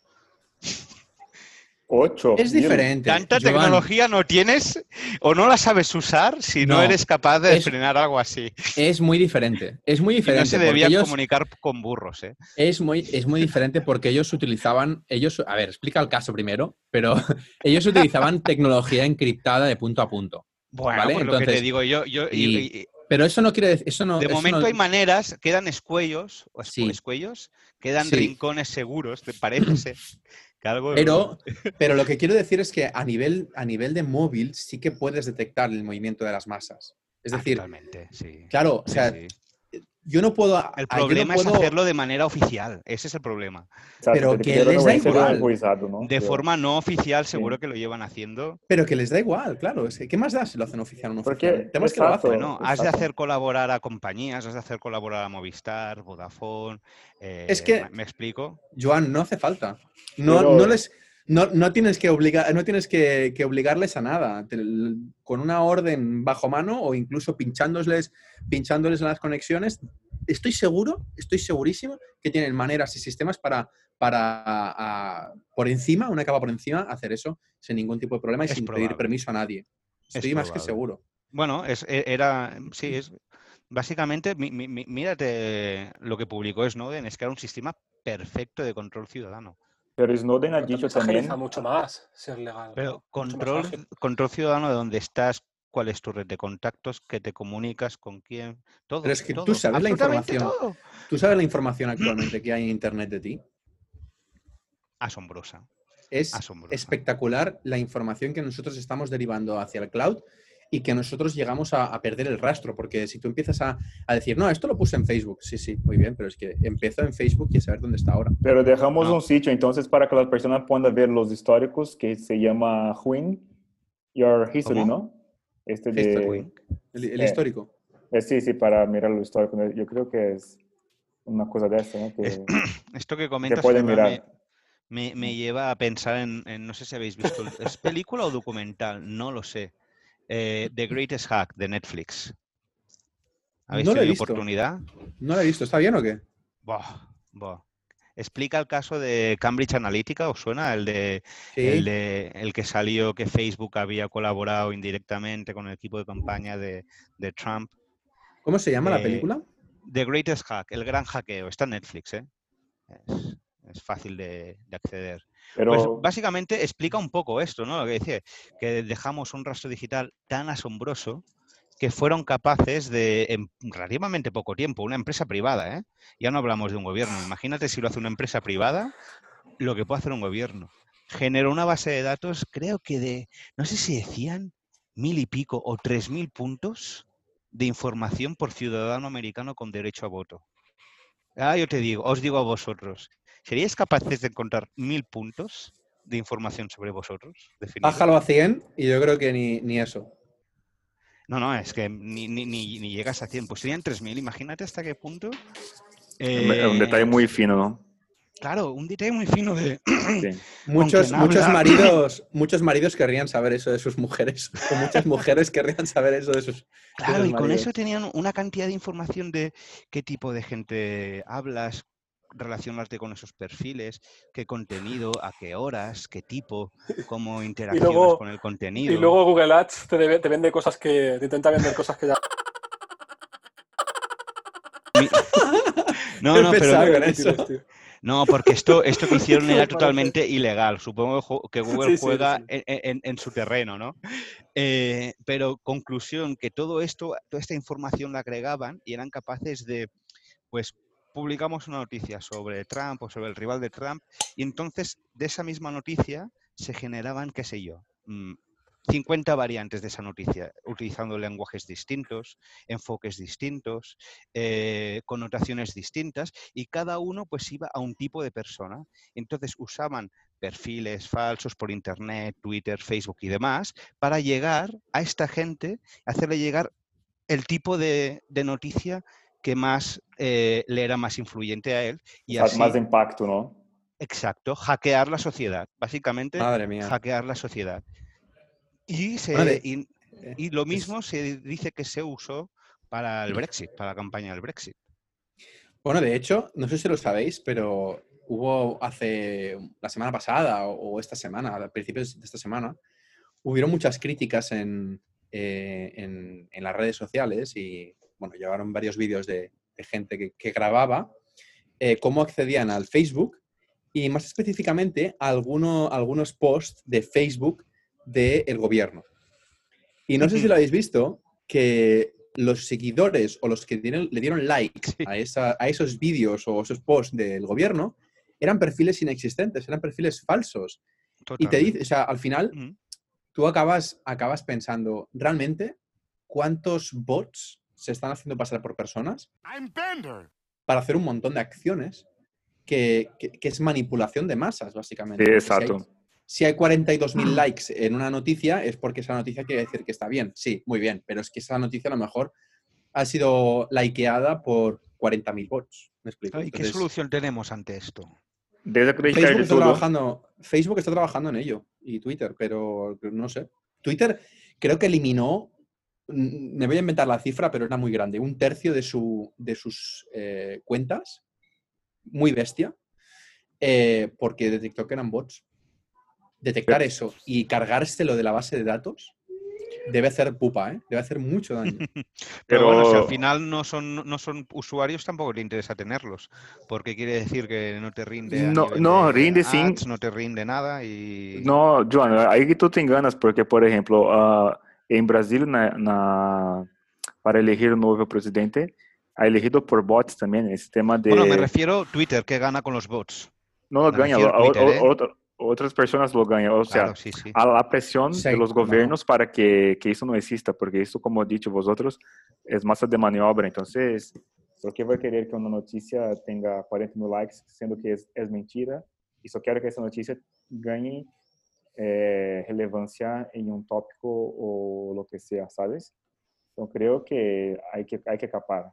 Ocho. Es mil. diferente. ¿Tanta Joan. tecnología no tienes o no la sabes usar si no, No, eres capaz de es- frenar algo así? Es muy diferente. Es muy Y no diferente. se ellos- comunicar con burros, ¿eh? Es muy, es muy diferente porque ellos utilizaban, ellos, a ver, explica el caso primero, pero [LAUGHS] ellos utilizaban tecnología encriptada de punto a punto. Bueno, ¿Vale? pues lo que te Entonces, digo yo, yo y- y- y- Pero eso no quiere decir, eso no. de eso momento no- hay maneras, quedan escuellos, o Sí. escuellos, quedan Sí. rincones seguros, parece [CLEARS THROAT] Pero, [LAUGHS] pero lo que quiero decir es que a nivel, a nivel de móvil sí que puedes detectar el movimiento de las masas. Es Ah, decir, totalmente, sí. claro, o Sí, sea, sí. Yo no puedo... El ah, yo no problema puedo- es hacerlo de manera oficial. Ese es el problema. Exacto, Pero que quiero les da ser igual. De Pero- forma no oficial, seguro que lo llevan haciendo. Pero que les da igual, claro. Es que, ¿Qué más da si lo hacen oficial o no Porque- oficial? El tema es que lo hacen. Bueno, has de hacer colaborar a compañías, has de hacer colaborar a Movistar, Vodafone. eh, Es que- ¿me- ¿Me explico? Joan, no hace falta. No, Pero- no les... No, no tienes, que, obligar, no tienes que, que obligarles a nada. Te- con una orden bajo mano o incluso pinchándoles, pinchándoles las conexiones, estoy seguro, estoy segurísimo que tienen maneras y sistemas para, para a- por encima, una capa por encima, hacer eso sin ningún tipo de problema y Es sin probable. pedir permiso a nadie. Estoy más que seguro. Bueno, es, e- era, sí, es básicamente, mi- mi- mi- mírate lo que publicó Snowden, es que era un sistema perfecto de control ciudadano. Pero Snowden ha dicho también mucho más ser legal. Pero control, control ciudadano de dónde estás, cuál es tu red de contactos, que te comunicas con quién, todo. Pero es que tú sabes la información. todo. ¿Tú sabes la información [CLEARS THROAT] actualmente que hay en Internet de ti? Asombrosa. Es Asombrosa. espectacular la información que nosotros estamos derivando hacia el cloud y que nosotros llegamos a, a perder el rastro, porque si tú empiezas a, a decir, no, esto lo puse en Facebook, sí, sí, muy bien, pero es que empezó en Facebook y a saber dónde está ahora. pero dejamos No. un sitio entonces para que las personas puedan ver los históricos que se llama Huin Your History, ¿Cómo? ¿no? Este de, History. El, el Eh, histórico. eh, sí, sí, para mirar lo histórico. Yo creo que es una cosa de esta, ¿no? Que [CLEARS THROAT] Esto que comentas puede Ferran, mirar. me, me- me lleva a pensar en, en- no sé si habéis visto, el- ¿es película o documental? No lo sé. Eh, The Greatest Hack de Netflix. ¿Habéis No tenido visto. oportunidad? No lo he visto, ¿está bien o qué? Explica el caso de Cambridge Analytica, ¿os suena? El de, Sí. el de el que salió que Facebook había colaborado indirectamente con el equipo de campaña de, de Trump. ¿Cómo se llama la eh, película? The Greatest Hack, el gran hackeo. Está en Netflix, ¿eh? Es, es fácil de, de acceder. Pero Pues básicamente explica un poco esto, ¿no? Lo que decía, que dejamos un rastro digital tan asombroso que fueron capaces de, en relativamente poco tiempo, una empresa privada, ¿eh? Ya no hablamos de un gobierno. Imagínate si lo hace una empresa privada, lo que puede hacer un gobierno. Generó una base de datos, creo que de, no sé si decían mil y pico o tres mil puntos de información por ciudadano americano con derecho a voto. Ah, yo te digo, os digo a vosotros, ¿seríais capaces de encontrar mil puntos de información sobre vosotros? definidos? Bájalo a 100 y yo creo que ni, ni eso. No, no, es que ni, ni- ni- ni llegas a 100. Pues serían 3.000, imagínate hasta qué punto. un Eh, detalle muy fino, ¿no? Claro, un detalle muy fino de... Sí. [CLEARS THROAT] Muchos, muchos, habla- [CLEARS THROAT] maridos, muchos maridos querrían saber eso de sus mujeres. [LAUGHS] O muchas mujeres querrían saber eso de sus. Claro, y con eso tenían una cantidad de información de qué tipo de gente hablas, relacionarte con esos perfiles, qué contenido, a qué horas, qué tipo, cómo [LAUGHS] interaccionas luego- con el contenido. Y luego Google Ads te, debe- te vende cosas que. te intenta vender cosas que ya. [LAUGHS] No, no, pero no- eso. porque esto, esto que hicieron [LAUGHS] era totalmente ilegal. Supongo que Google Sí, sí, juega sí. en, en- en su terreno, ¿no? Eh, pero conclusión, que todo esto, toda esta información la agregaban y eran capaces de, pues, publicamos una noticia sobre Trump o sobre el rival de Trump y entonces de esa misma noticia se generaban, qué sé yo, mm, 50 variantes de esa noticia, utilizando lenguajes distintos, enfoques distintos, eh, connotaciones distintas, y cada uno pues iba a un tipo de persona. Entonces usaban perfiles falsos por internet, Twitter, Facebook y demás, para llegar a esta gente, hacerle llegar el tipo de noticia que más eh, le era más influyente a él. Y O sea, así, más impacto, ¿no? exacto, hackear la sociedad. Básicamente, Madre mía. hackear la sociedad. Y, se, Bueno, de- y, y lo mismo se dice que se usó para el Brexit, para la campaña del Brexit. Bueno, de hecho, no sé si lo sabéis, pero hubo hace la semana pasada o, o esta semana, a principios de esta semana, hubieron muchas críticas en, eh, en- en las redes sociales y, bueno, llevaron varios vídeos de, de gente que, que grababa eh, cómo accedían al Facebook y más específicamente a alguno- algunos posts de Facebook del gobierno. Y no sé si lo habéis visto, que los seguidores o los que dieron- le dieron likes a, esa- a esos vídeos o esos posts del gobierno eran perfiles inexistentes, eran perfiles falsos. Y te dice, o sea, al final tú acabas, acabas pensando, ¿realmente cuántos bots se están haciendo pasar por personas para hacer un montón de acciones que, que- que es manipulación de masas, básicamente? Sí, Porque si hay- exacto. Si hay 42.000 likes en una noticia, es porque esa noticia quiere decir que está bien. Sí, muy bien, pero es que esa noticia a lo mejor ha sido likeada por 40.000 bots. ¿Me explico? ¿Y qué solución tenemos ante esto? Facebook está, trabajando, Facebook está trabajando en ello y Twitter, pero no sé. Twitter creo que eliminó, me voy a inventar la cifra, pero era muy grande, un tercio de, su, de sus eh, cuentas, muy bestia, eh, porque detectó que eran bots. Detectar eso y cargárselo de la base de datos debe hacer pupa, ¿eh? Debe hacer mucho daño. [LAUGHS] [LAUGHS] Pero, bueno, si al final no son, no son usuarios, tampoco le interesa tenerlos. Porque quiere decir que no te rinde. No- no, de rinde ads, No te rinde nada y. No, Joan, que tu te enganas, porque, por exemplo, ah, em Brasília, na, na- para elegir o novo presidente, ha elegido por bots também, esse tema de... Bueno, me refiero Twitter, que gana con los bots. Não lo me a o- o- Twitter, ¿eh? outra- outras pessoas lo ganham, ou Claro, seja, sí, sí. a la presión Sí, de los cómo no. gobiernos para que, que eso no exista, porque eso, como dicho vosotros, es masa de maniobra. Entonces, ¿por qué va a querer que una noticia tenga 40 mil likes, siendo que es, es mentira? Y solo quiero que esa noticia gane eh, relevancia en un tópico o lo que sea, ¿sabes? Entonces, creo que hay que, hay que capar,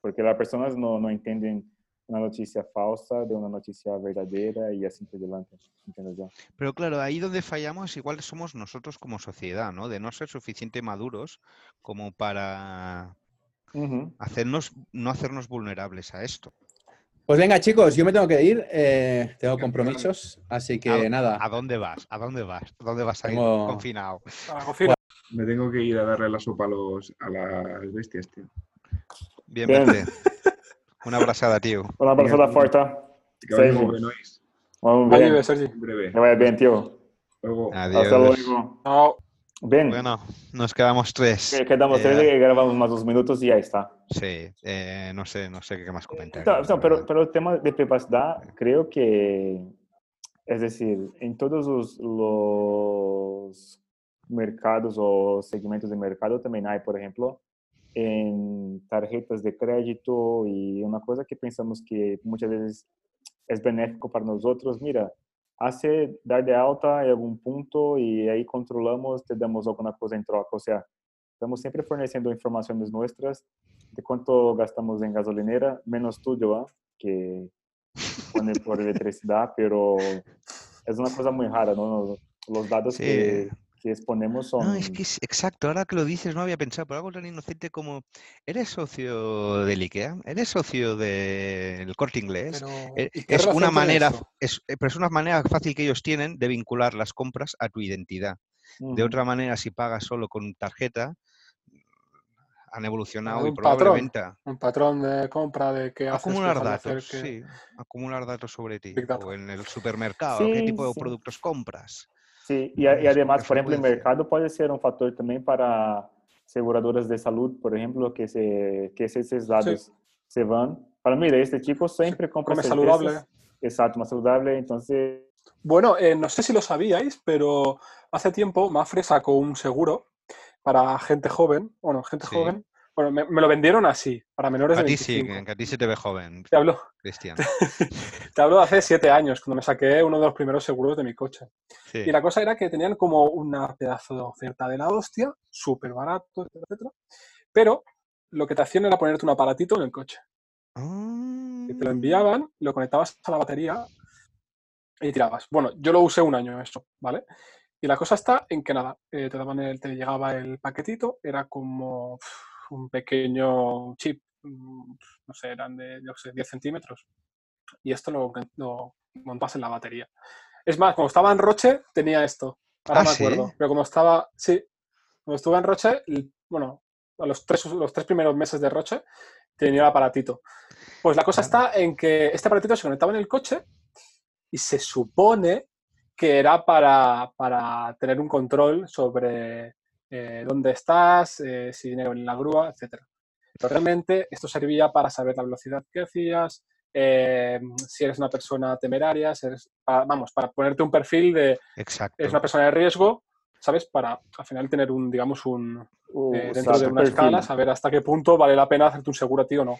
porque las personas no, no entienden una noticia falsa de una noticia verdadera y así por delante. ¿Entiendes ya? Pero claro, ahí donde fallamos igual somos nosotros como sociedad, ¿no? De no ser suficiente maduros como para Ujú. hacernos, no hacernos vulnerables a esto. Pues venga, chicos, yo me tengo que ir, eh, tengo compromisos, así que ¿A, nada. ¿A dónde vas? ¿A dónde vas? ¿A dónde vas a ir Tengo- confinado? Me tengo que ir a darle la sopa a, los, a las bestias, tío. Bien, Bien. vete. Una abrazada, tío. Una abraçada Venga, forte. Que vaya muy bien. Que vaya bien, tío. Luego. Adiós. Hasta luego. Chao. Bien. Bueno, nos quedamos tres. Que- Quedamos Eh, tres y grabamos más dos minutos y ya está. Sí, eh, no sé, no sé qué más comentar. Então, então, pero, pero el tema de privacidad, creo que, es decir, en todos los, los mercados o segmentos de mercado también hay, por ejemplo, en tarjetas de crédito y una cosa que pensamos que muchas veces es benéfico para nosotros, mira, hace dar de alta en algún punto y ahí controlamos, te damos alguna cosa en troca, o sea, estamos siempre forneciendo informaciones nuestras de cuánto gastamos en gasolinera, menos tú, Joan, que pone por electricidad, [LAUGHS] pero es una cosa muy rara, ¿no? Los datos Sí. que, que exponemos son... No, es que es exacto, ahora que lo dices no había pensado, pero algo tan inocente como, ¿eres socio del IKEA? ¿Eres socio del Corte Inglés? Pero, Eh, ¿y qué Es una manera, es, eh, pero es una manera fácil que ellos tienen de vincular las compras a tu identidad. De otra manera, si pagas solo con tarjeta, han evolucionado y un patrón. probablemente a- Un patrón de compra de qué haces, acumular datos, qué- sí, acumular datos sobre ti o en el supermercado, qué Sí, tipo de sí. productos compras. Sí, y, a- y además, por ejemplo, el mercado puede ser un factor también para aseguradoras de salud, por ejemplo, que, se, que esos datos se van. Para mí, este chico siempre compra come saludable. Exacto, más saludable. Entonces, Bueno, eh, no sé si lo sabíais, pero hace tiempo Mafre sacó un seguro para gente joven. Bueno, gente Sí. joven. Bueno, me, me lo vendieron así, para menores de A ti sí, 25. que a ti se te ve joven, Te hablo, Cristian. [LAUGHS] te hablo de hace siete años, cuando me saqué uno de los primeros seguros de mi coche. Sí. Y la cosa era que tenían como una pedazo de oferta de la hostia, súper barato, etcétera, etcétera. Pero lo que te hacían era ponerte un aparatito en el coche. Y te lo Ah, enviaban, lo conectabas a la batería y tirabas. Bueno, yo lo usé un año eso, ¿vale? Y la cosa está en que nada, eh, te, daban el- te llegaba el paquetito, era como uf, un pequeño chip, mm, no sé, eran de yo sé, 10 centímetros. Y esto lo, lo montas en la batería. Es más, cuando estaba en Roche tenía esto, ahora Ah, me ¿sí? acuerdo. Pero como estaba, sí, cuando estuve en Roche, bueno, a los tres, los tres primeros meses de Roche tenía el aparatito. Pues la cosa está en que este aparatito se conectaba en el coche y se supone que era para, para tener un control sobre eh, dónde estás, eh, si viene en la grúa, etc. Pero realmente esto servía para saber la velocidad que hacías, eh, si eres una persona temeraria, si eres- para- vamos, para ponerte un perfil de Exacto. eres una persona de riesgo, ¿sabes? Para al final tener un, digamos, un Uh, eh, dentro de una perfil. escala, saber hasta qué punto vale la pena hacerte un seguro a ti o no.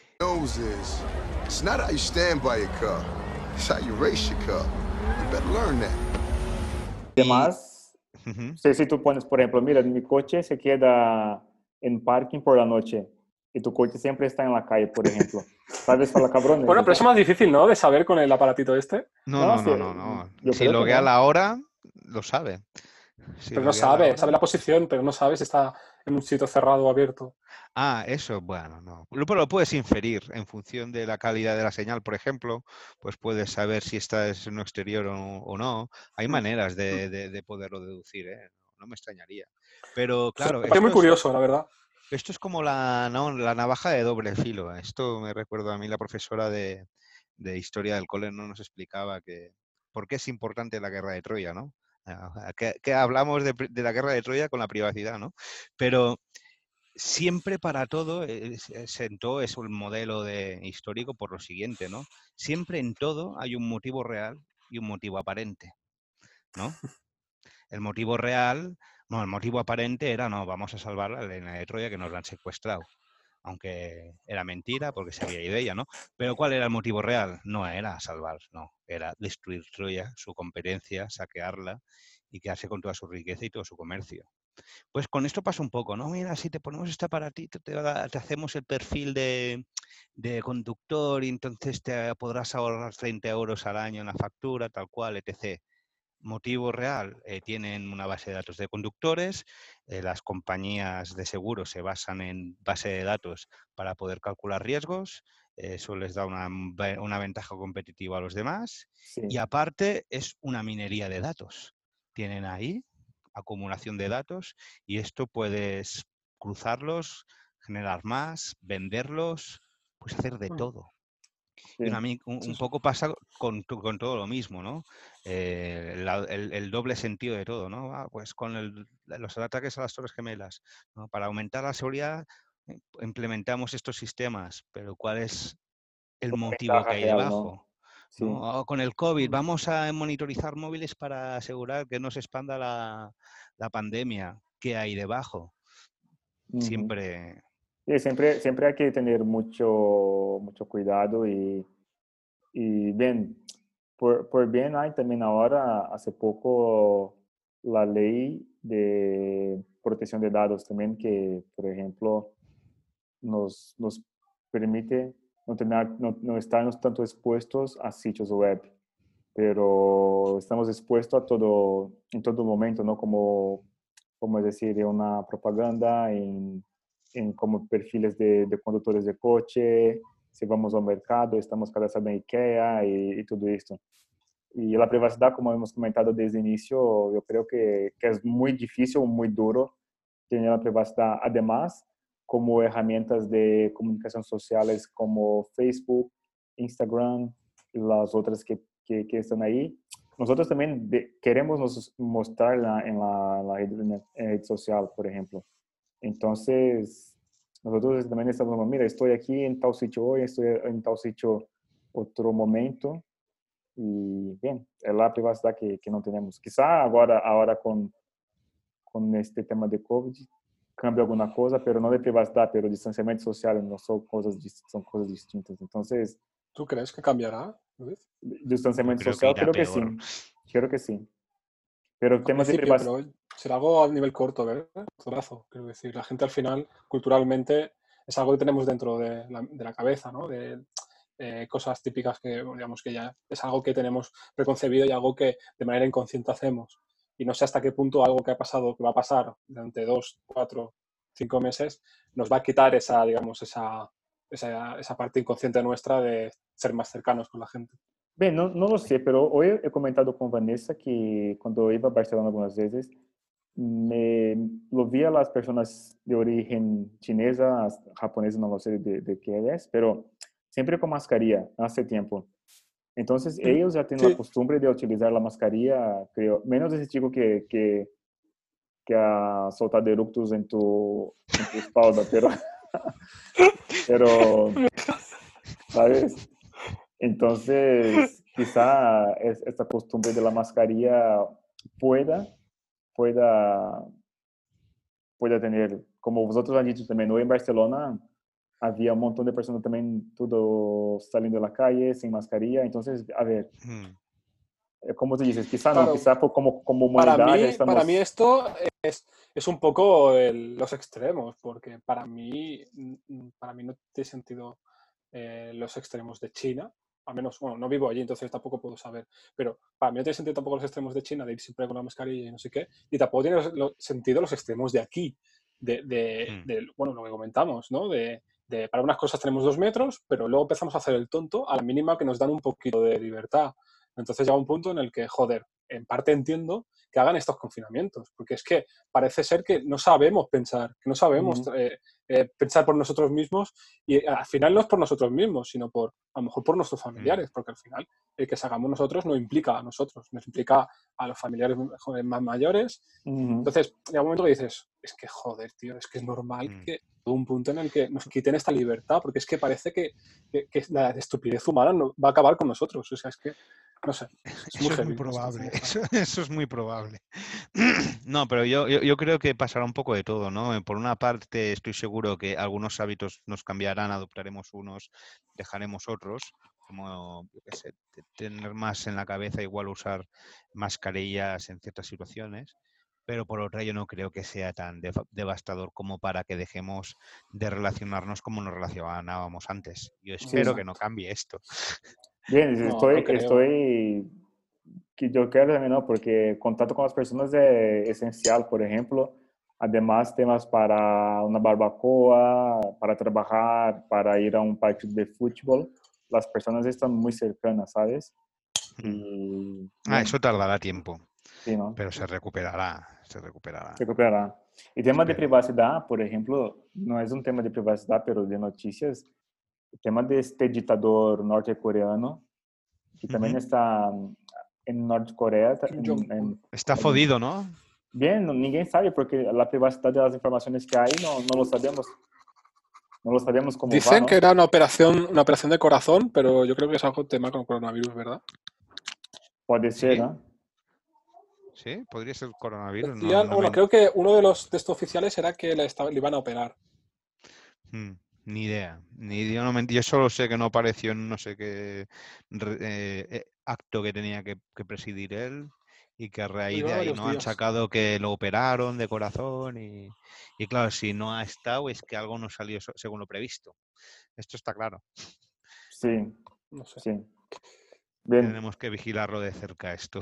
it's not how you stand by your car, it's how you race your car. You better learn that. Además, si, si tú pones, por ejemplo, mira, mi coche se queda en parking por la noche y tu coche siempre está en la calle, por ejemplo. [LAUGHS] ¿Sabes? Para cabrones. Bueno, pero eso es más difícil, ¿no? De saber con el aparatito este. No, No, no, no, sí, no, no. yo Si que loguea no. la hora, lo sabe. Si Pero no la sabe, sabe la posición, pero no sabe si está en un sitio cerrado o abierto. Ah, eso, bueno, no. Lo, pero lo puedes inferir en función de la calidad de la señal, por ejemplo, pues puedes saber si estás en un exterior o, o no. Hay Mm. maneras de, de- de poderlo deducir, ¿eh? No me extrañaría. Pero claro, es muy es- curioso, la verdad. Esto es como la, ¿no? la navaja de doble filo. Esto me recuerdo a mí la profesora de, de historia del cole no nos explicaba que por qué es importante la guerra de Troya, ¿no? Que, hablamos de, la guerra de Troya con la privacidad, ¿no? Pero siempre para todo eh, se sentó es un modelo de histórico por lo siguiente, ¿no? Siempre en todo hay un motivo real y un motivo aparente, ¿no? El motivo real, no, el motivo aparente era, no, vamos a salvar a la de Troya que nos la han secuestrado. Aunque era mentira porque se había ido ella, ¿no? Pero ¿cuál era el motivo real? No era salvar, no. Era destruir Troya, su competencia, saquearla y quedarse con toda su riqueza y todo su comercio. Pues con esto pasa un poco, ¿no? Mira, si te ponemos este aparatito, te, da- te hacemos el perfil de, de conductor y entonces te podrás ahorrar 30 euros al año en la factura, tal cual, etc. Motivo real, eh, tienen una base de datos de conductores, eh, las compañías de seguros se basan en base de datos para poder calcular riesgos, eh, eso les da una, una ventaja competitiva a los demás Sí. y aparte es una minería de datos. Tienen ahí acumulación de datos y esto puedes cruzarlos, generar más, venderlos, puedes hacer de todo. Sí. Y una mi- un, Sí, un sí. poco pasa con, con todo lo mismo, ¿no? Eh, la- el, el doble sentido de todo, ¿no? Ah, pues con el- los ataques a las Torres Gemelas, ¿no? Para aumentar la seguridad eh, implementamos estos sistemas, pero ¿cuál es el motivo que hay debajo? Sí. ¿no? O con el COVID, vamos a monitorizar móviles para asegurar que no se expanda la, la pandemia. ¿Qué hay debajo? Siempre. Siempre, siempre hay que tener mucho, mucho cuidado y, y bien, por, por bien hay también ahora, hace poco, la ley de protección de datos también que, por ejemplo, nos, nos permite no, tener, no, no estarnos tanto expuestos a sitios web, pero estamos expuestos a todo, en todo momento, ¿no? Como, como decir, de una propaganda en, en como perfiles de, de conductores de coche, si vamos al mercado, estamos cadastrados en IKEA y, y todo esto. Y la privacidad, como hemos comentado desde el inicio, yo creo que, que es muy difícil, muy duro tener la privacidad. Además, como herramientas de comunicación sociales como Facebook, Instagram y las otras que, que, que están ahí, nosotros también de- queremos nos mostrar la- en la, en la red social, por ejemplo. Entonces, nosotros también estamos, mira, estoy aquí en tal sitio hoy, estoy en tal sitio otro momento. Y bien, es la privacidad que, que no tenemos. Quizá ahora, ahora con, con este tema de COVID cambia alguna cosa, pero no de privacidad, pero distanciamiento social no son cosas, son cosas distintas. Entonces, ¿Tú crees que cambiará? Luis? distanciamiento creo que social irá creo que peor. sí. Creo que sí. Pero temas de privacidad... pero será algo a nivel corto, ¿verdad? Cortoplazo, quiero decir. La gente al final, culturalmente, es algo que tenemos dentro de la, de la cabeza, ¿no? De eh, cosas típicas que, digamos, que ya es algo que tenemos preconcebido y algo que de manera inconsciente hacemos. Y no sé hasta qué punto algo que ha pasado, que va a pasar durante dos, cuatro, cinco meses, nos va a quitar esa, digamos, esa, esa, esa parte inconsciente nuestra de ser más cercanos con la gente. Bem, não, não lo sei, pero hoje he comentado com Vanessa que quando eu ia a Barcelona algumas vezes, me lo via las personas de origen chinesa, japonesa, no lo sé de, de qué es, pero siempre con mascarilla hace tiempo. Entonces, ellos ya tienen Sí. la costumbre de utilizar la mascarilla, creo, menos ese chico que, que, que ha soltado eructos en tu, en tu espalda, pero, [LAUGHS] pero, ¿sabes? Entonces, quizá es- esta costumbre de la mascarilla pueda, pueda, pueda tener, como vosotros han dicho también, hoy en Barcelona había un montón de personas también, todo saliendo de la calle sin mascarilla. Entonces, a ver, Hmm. eh, como tú dices, quizá no, Claro. quizá por- como, como humanidad Para mí, ya estamos... para mí esto es, es un poco el- los extremos, porque para mí, para mí no tiene sentido eh, los extremos de China. Al menos, bueno, no vivo allí, entonces tampoco puedo saber. Pero para mí no tiene sentido tampoco los extremos de China, de ir siempre con la mascarilla y no sé qué. Y tampoco tiene los- lo- sentido los extremos de aquí, de, de- Mm. de, bueno, lo que comentamos, ¿no? De, de para unas cosas tenemos dos metros, pero luego empezamos a hacer el tonto a la mínima que nos dan un poquito de libertad. Entonces llega un punto en el que, joder, en parte entiendo que hagan estos confinamientos, porque es que parece ser que no sabemos pensar, que no sabemos Ujú. eh, eh, pensar por nosotros mismos y al final no es por nosotros mismos, sino por a lo mejor por nuestros familiares, porque al final el que salgamos nosotros no implica a nosotros, nos implica a los familiares más mayores. Ujú. Entonces, llega un momento que dices, es que joder, tío, es que es normal Mm. que todo un punto en el que nos quiten esta libertad, porque es que parece que, que- que la estupidez humana no- va a acabar con nosotros. O sea, es que, no sé, [LAUGHS] es Eso muy es muy probable. Eso, [LAUGHS] eso es muy probable. [CLEARS THROAT] No, pero yo, yo, yo creo que pasará un poco de todo, ¿no? Eh, Por una parte, estoy seguro que algunos hábitos nos cambiarán, adoptaremos unos, dejaremos otros, como, yo qué sé, te- tener más en la cabeza, igual usar mascarillas en ciertas situaciones. Pero por otra, yo no creo que sea tan deva- devastador como para que dejemos de relacionarnos como nos relacionábamos antes. Yo espero que no cambie esto. [LAUGHS] Bien, No, estoy, no estoy, que yo creo también, ¿no? Porque contacto con las personas es esencial, por ejemplo. Además, temas para una barbacoa, para trabajar, para ir a un partido de fútbol. Las personas están muy cercanas, ¿sabes? Y, Ah, bien, eso tardará tiempo, sí, ¿no? pero se recuperará, se recuperará. recuperar. Y tema de privacidad, por ejemplo, no es un tema de privacidad, pero de noticias. El tema de este dictador nortecoreano, que también Ujú. está mm, en Kim en- en- Está jodido, ¿no? Bien, ninguém sabe porque la privacidad de las informaciones que hay no, no lo sabemos. No lo sabemos cómo va, Dicen ¿no? que era una operación, una operación de corazón, pero yo creo que es algo tema con coronavirus, ¿verdad? Puede ser, Sí. ¿no? Sí, podría ser coronavirus. Decían- no bueno, me- creo que uno de los de estos oficiales era que le, estaba- le iban a operar. Mm, Ni idea. Ni idea, no yo solo sé que no apareció en no sé qué eh, eh, acto que tenía que, que presidir él y que a raíz de ahí no han sacado que lo operaron de corazón y, y claro, si no ha estado es que algo no salió según lo previsto. Esto está claro. Sí, No sé. sí. Bien, Tenemos que vigilarlo de cerca esto.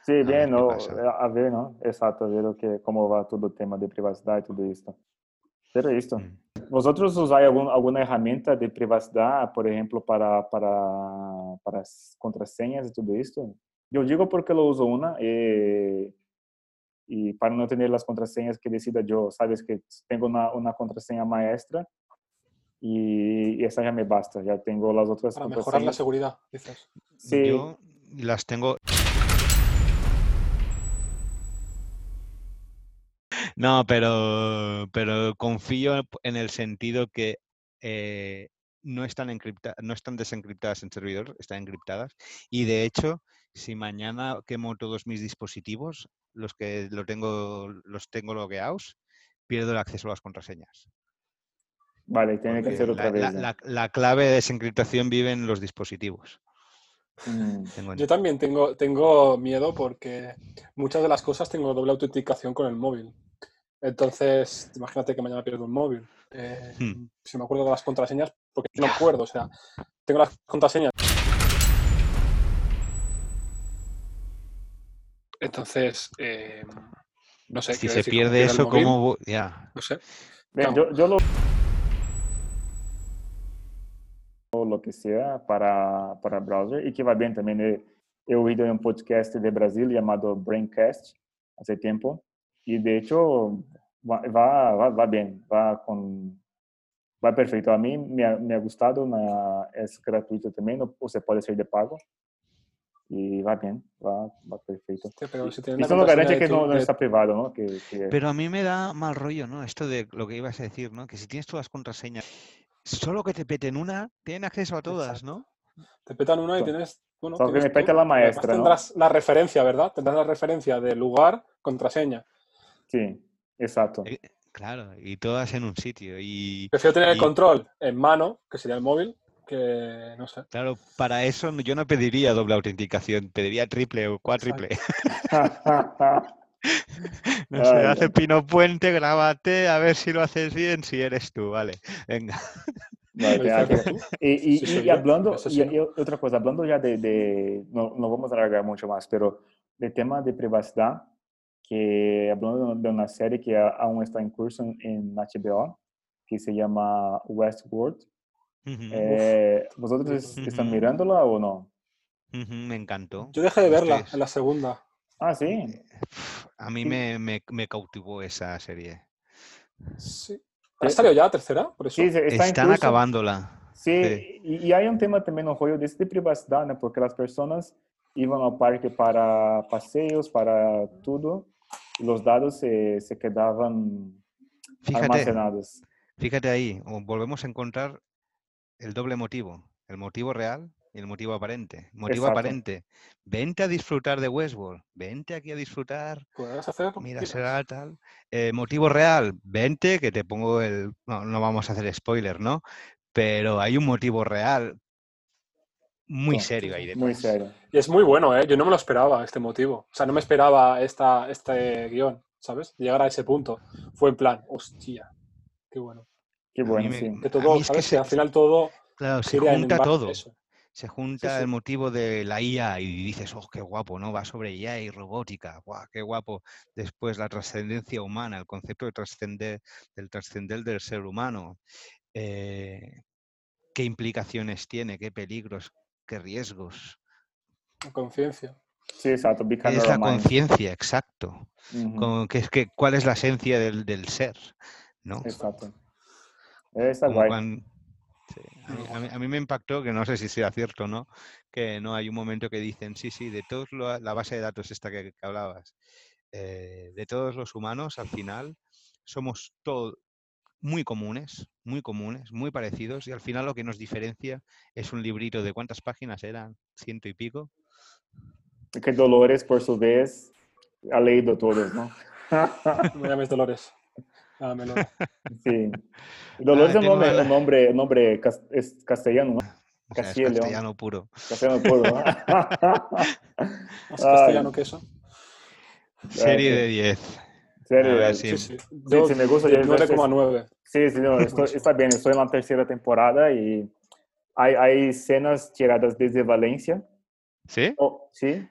sí, [LAUGHS] bien, pasa. A ver, ¿no? Exacto, a ver lo que, cómo va todo el tema de privacidad y todo esto. Pero esto. Mm. ¿Vosotros usáis algún- alguna herramienta de privacidad, por ejemplo, para, para, para as contraseñas y todo esto? Yo digo porque lo uso una eh, y para no tener las contraseñas que decida yo, sabes que tengo una, una contraseña maestra y, y esa ya me basta, ya tengo las otras Para mejorar la seguridad, dices. Sí, Yo las tengo. No, pero, pero confío en el sentido que eh, no están encripta- no están desencriptadas en servidor, están encriptadas. Y de hecho, si mañana quemo todos mis dispositivos, los que lo tengo, los tengo logueados, pierdo el acceso a las contraseñas. vale, tiene que ser la, otra vez. la- ya. la- la clave de desencriptación vive en los dispositivos. Mm, Tengo Yo también tengo, tengo miedo porque muchas de las cosas tengo doble autenticación con el móvil. Entonces, imagínate que mañana pierdo un móvil. Eh, Hmm. Si me acuerdo de las contraseñas, porque no me acuerdo, o sea, tengo las contraseñas. Entonces, eh, no sé. si se pierde eso, móvil, ¿cómo? Ya. No sé. Claro. yo, yo lo o lo que sea para, para browser y que va bien también. He, he oído un podcast de Brasil llamado Braincast hace tiempo y de hecho va, va, va, bien, va con va perfecto. A mí me ha, me ha gustado, es gratuito también o, o se puede ser de pago y va bien, va, va perfecto. Hostia, pero si Y garante que tu- no, no de- está privado, ¿no? Que, que- Pero a mí me da mal rollo, ¿no? Esto de lo que ibas a decir, ¿no? Que si tienes todas las contraseñas, solo que te peten una, tienen acceso a todas, ¿no? Te petan una y So- tienes. Bueno, solo que me peta tú. la maestra, ¿no? Tendrás la referencia, ¿verdad? Tendrás la referencia de lugar, contraseña. Sí, exacto. Eh, Claro, y todas en un sitio. Y, Prefiero tener el control en mano, que sería el móvil, que no sé. claro, para eso yo no pediría doble autenticación, pediría triple o cuádruple. [LAUGHS] [LAUGHS] No sé, Ay, hace Pino Puente, grábate, a ver si lo haces bien, si eres tú, vale. Venga. Vale. Y, y- Sí, y hablando, y, sí. y otra cosa, hablando ya de, de- no, no vamos a alargar mucho más, pero de tema de privacidad, que hablando de una serie que aún está en curso en, HBO, que se llama Westworld. Ujú, Eh, ¿Vosotros es- están Ujú. mirándola o no? ujú, me encantó. Yo dejé de verla en la segunda. Ah, sí. A mí Sí. me, me, me cautivó esa serie. Sí. ¿Ha salido ya la tercera? Por eso. Sí, está Están curso. acabándola. Sí, Sí. y, y hay un tema también, un rollo de, de privacidad, ¿no? Porque las personas iban al parque para paseos, para todo, y los datos se, se quedaban Fíjate, almacenados. fíjate ahí, volvemos a encontrar el doble motivo, el motivo real el motivo aparente. Motivo Exacto. aparente, vente a disfrutar de Westworld, vente aquí a disfrutar, Puedes hacer. mira, será tal. Eh, motivo real, vente, que te pongo el... No, no vamos a hacer spoiler, ¿no? Pero hay un motivo real muy serio ahí Muy detrás. serio. Y es muy bueno, ¿eh? Yo no me lo esperaba, este motivo. O sea, no me esperaba esta, este guion, ¿sabes? Llegar a ese punto. Fue en plan, hostia, qué bueno. Qué bueno, me- sí. Que todo, mí es que ¿sabes? Al final todo Claro, se junta todo. eso. Se junta sí. el motivo de la IA y dices, oh, qué guapo, ¿no? Va sobre IA y robótica, guau, qué guapo. Después la trascendencia humana, el concepto de trascender, del trascender del ser humano. eh, ¿Qué implicaciones tiene? ¿Qué peligros? ¿Qué riesgos? Conciencia. Sí, exacto. ¿Qué es la conciencia? Exacto. Como que es que, ¿Cuál es la esencia del, del ser? ¿no? Exacto. Guay. cuan- sí, a, mí, a mí- a mí me impactó, que no sé si sea cierto o no, que no hay un momento que dicen, sí, sí, de todos lo- la base de datos esta que, que hablabas, eh, de todos los humanos, al final, somos todos muy comunes, muy comunes, muy parecidos, y al final lo que nos diferencia es un librito de cuántas páginas eran, ciento y pico. Que Dolores, por su vez, ha leído todos, ¿no? No me llames Dolores. [LAUGHS] Sí. Dolores Ah, es un tengo nombre, la- un nombre, un nombre cas- es castellano, ¿no? Es León. castellano puro. Castellano puro, ¿no? [LAUGHS] Más castellano que eso. Serie de 10. Serio, A ver eh, si- Sí, sí. Sí, Yo, sí, me gusta. yo- 9,9. Sí, sí, no, estoy- está bien, estoy en la tercera temporada y hay, hay escenas tiradas desde Valencia. ¿Sí? Oh, sí,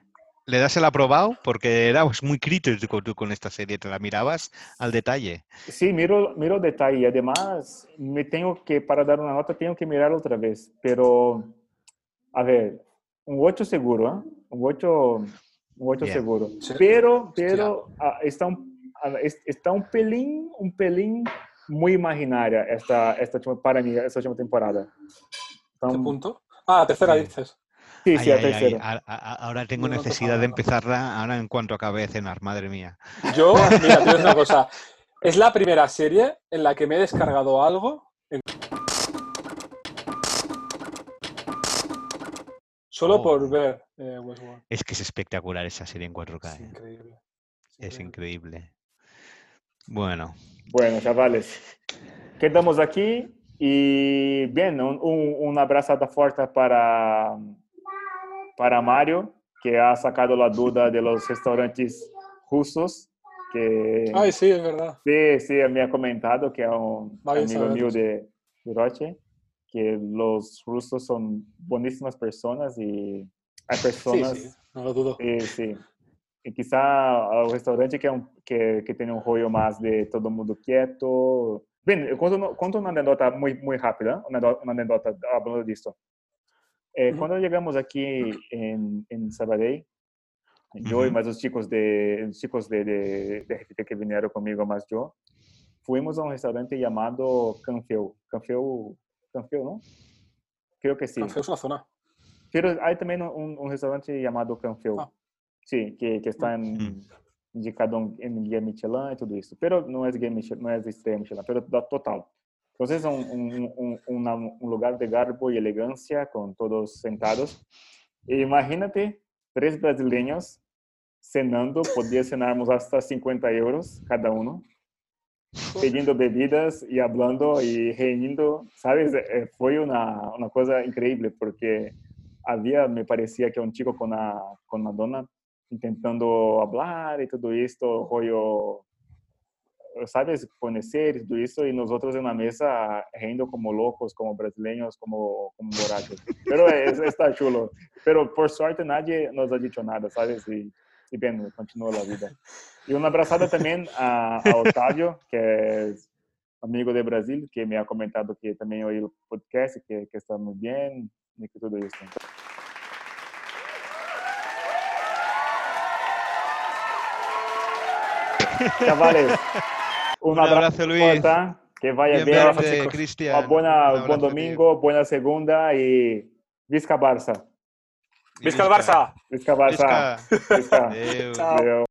¿Le das el aprobado? Porque eras muy crítico tú con esta serie, te la mirabas al detalle. sí, miro, miro detalle además me tengo que, para dar una nota, tengo que mirar otra vez, pero, a ver, un 8 seguro, ¿eh? Un 8, un 8 Bien. seguro. Pero, pero ah, está, un, es- está un pelín, un pelín muy imaginaria esta, esta última- para mí, esta última temporada. Está ¿Qué un- punto? Ah, tercera Sí. dices. Sí, Ay, sí, ay, ay, tercera. a- a- Ahora tengo No, no te necesidad de empezarla ahora en cuanto acabe de cenar, madre mía. Yo, mira, te una cosa. [LAUGHS] Es la primera serie en la que me he descargado algo en- solo Oh. por ver eh, Westworld. Es que es espectacular esa serie en 4K. Es ¿eh? increíble. Es increíble. Bueno, Bueno, chavales, quedamos aquí y bien, un, un, abrazada fuerte para, para Mario, que ha sacado la duda de los restaurantes rusos, que Ay, sí, es verdad. sí, sí, me ha comentado que es un Va bien amigo mío de, de Roche, que los rusos son buenísimas personas y hay [LAUGHS] Sí, personas... sí, no lo dudo. Sí, sí. E quizá o restaurante que, é um, que, que tem um rollo mais de todo mundo quieto. Bem, eu conto, conto uma anedota muito, muito rápida, uma anedota, uma anedota falando disso. Eh, Uhum. Quando chegamos aqui em, em Sabadell, eu e Uhum. mais os chicos de os chicos de, de, de que vieram comigo, mais eu, fuimos a um restaurante chamado Canfeu. Canfeu, Canfeu, não? Creo que sim. Canfeu es una zona. Pero hay también un, un restaurante llamado Canfeu. Ah. Sí, que, que está en, Mm. indicado en Guía Michelin y todo eso. Pero no es Guía Michelin, no es estrella Michelin, pero da total. Entonces, un, un- un- una- un lugar de garbo y elegancia con todos sentados. E imagínate, tres brasileños cenando, podía cenarmos hasta 50 euros cada uno, pedindo bebidas y hablando y riendo, ¿sabes? Eh, Fue una, una cosa increíble porque había, me parecía que un chico con una, con una dona intentando hablar y todo esto, rollo, ¿sabes? Conocer y todo eso, y nosotros en la mesa riendo como locos, como brasileños, como, como borrachos. Pero es, está chulo. Pero por suerte nadie nos ha dicho nada, ¿sabes? Y, y bien, continúa la vida. Y una abrazada también a, a Otávio, que es amigo de Brasil, que me ha comentado que también oí el podcast, y que, que está muy bien y que todo esto. Chavales, un, Un abrazo, abrazo, Luis. fuerte, que vaya Bien bien. verte, Cristian. Uma buena, Un buen abrazo, domingo, buena segunda y Visca Barça. Visca el Barça. Visca Barça. Visca. Visca. Adeu. Adeu.